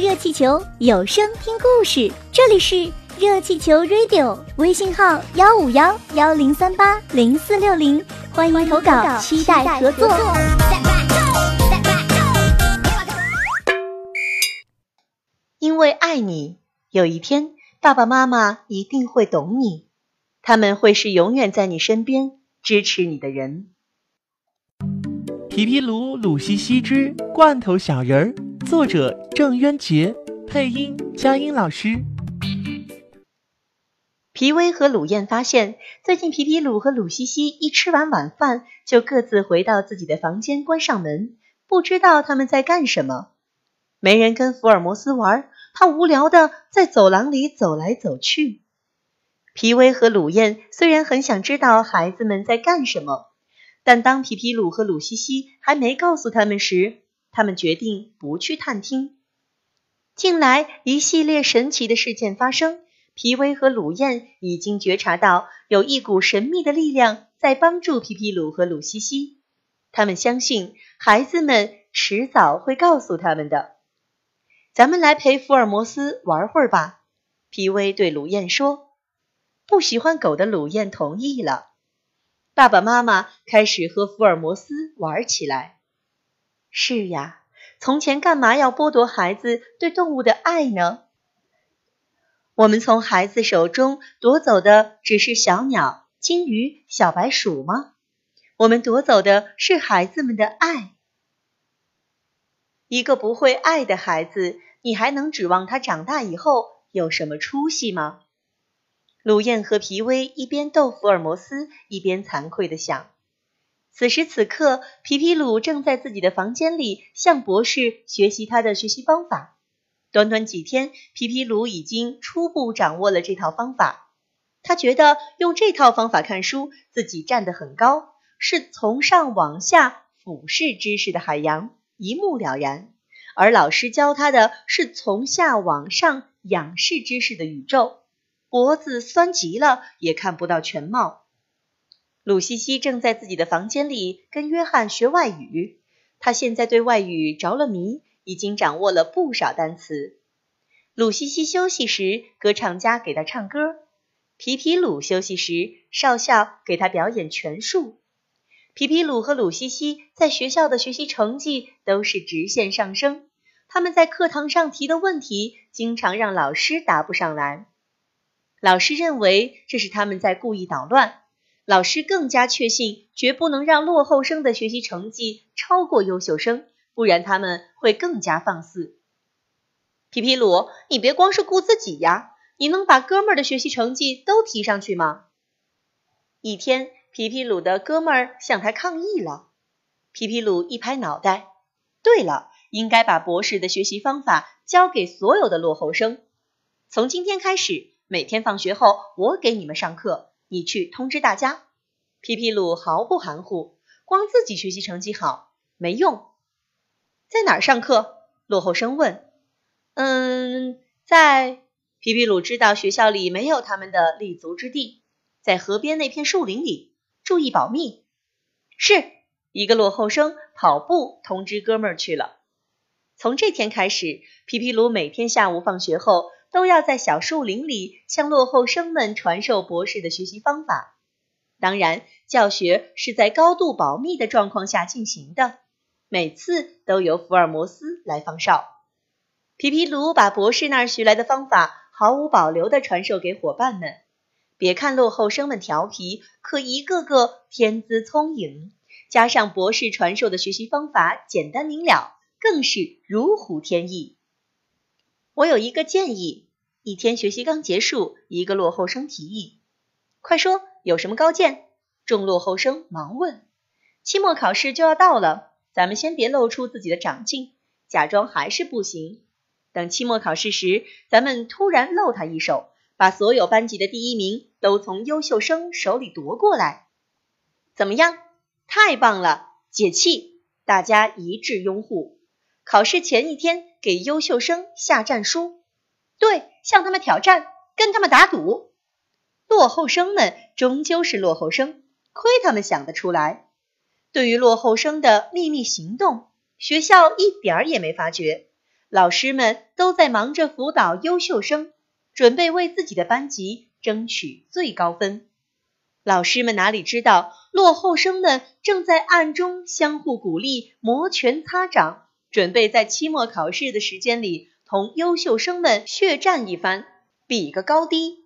热气球，有声听故事。这里是热气球 Radio，微信号幺五幺幺零三八零四六零，欢迎投稿，期待合作。因为爱你，有一天爸爸妈妈一定会懂你，他们会是永远在你身边支持你的人。皮皮鲁鲁西西之罐头小人儿。作者郑渊洁，配音佳音老师。皮威和鲁燕发现，最近皮皮鲁和鲁西西一吃完晚饭，就各自回到自己的房间，关上门，不知道他们在干什么。没人跟福尔摩斯玩，他无聊的在走廊里走来走去。皮威和鲁燕虽然很想知道孩子们在干什么，但当皮皮鲁和鲁西西还没告诉他们时，他们决定不去探听。近来一系列神奇的事件发生，皮威和鲁燕已经觉察到有一股神秘的力量在帮助皮皮鲁和鲁西西。他们相信孩子们迟早会告诉他们的。咱们来陪福尔摩斯玩会儿吧，皮威对鲁燕说。不喜欢狗的鲁燕同意了。爸爸妈妈开始和福尔摩斯玩起来。是呀，从前干嘛要剥夺孩子对动物的爱呢？我们从孩子手中夺走的只是小鸟、金鱼、小白鼠吗？我们夺走的是孩子们的爱。一个不会爱的孩子，你还能指望他长大以后有什么出息吗？鲁燕和皮威一边逗福尔摩斯，一边惭愧地想。此时此刻，皮皮鲁正在自己的房间里向博士学习他的学习方法。短短几天，皮皮鲁已经初步掌握了这套方法。他觉得用这套方法看书，自己站得很高，是从上往下俯视知识的海洋，一目了然；而老师教他的是从下往上仰视知识的宇宙，脖子酸极了，也看不到全貌。鲁西西正在自己的房间里跟约翰学外语，他现在对外语着了迷，已经掌握了不少单词。鲁西西休息时，歌唱家给他唱歌；皮皮鲁休息时，少校给他表演拳术。皮皮鲁和鲁西西在学校的学习成绩都是直线上升，他们在课堂上提的问题经常让老师答不上来，老师认为这是他们在故意捣乱。老师更加确信，绝不能让落后生的学习成绩超过优秀生，不然他们会更加放肆。皮皮鲁，你别光是顾自己呀，你能把哥们儿的学习成绩都提上去吗？一天，皮皮鲁的哥们儿向他抗议了。皮皮鲁一拍脑袋，对了，应该把博士的学习方法教给所有的落后生。从今天开始，每天放学后，我给你们上课。你去通知大家。皮皮鲁毫不含糊，光自己学习成绩好没用。在哪儿上课？落后生问。嗯，在皮皮鲁知道学校里没有他们的立足之地，在河边那片树林里。注意保密。是一个落后生跑步通知哥们儿去了。从这天开始，皮皮鲁每天下午放学后。都要在小树林里向落后生们传授博士的学习方法。当然，教学是在高度保密的状况下进行的，每次都由福尔摩斯来放哨。皮皮鲁把博士那儿学来的方法毫无保留地传授给伙伴们。别看落后生们调皮，可一个个天资聪颖，加上博士传授的学习方法简单明了，更是如虎添翼。我有一个建议。一天学习刚结束，一个落后生提议：“快说，有什么高见？”众落后生忙问：“期末考试就要到了，咱们先别露出自己的长进，假装还是不行。等期末考试时，咱们突然露他一手，把所有班级的第一名都从优秀生手里夺过来，怎么样？太棒了！解气！大家一致拥护。考试前一天。”给优秀生下战书，对，向他们挑战，跟他们打赌。落后生们终究是落后生，亏他们想得出来。对于落后生的秘密行动，学校一点儿也没发觉。老师们都在忙着辅导优秀生，准备为自己的班级争取最高分。老师们哪里知道，落后生们正在暗中相互鼓励，摩拳擦掌，准备在期末考试的时间里同优秀生们血战一番，比个高低。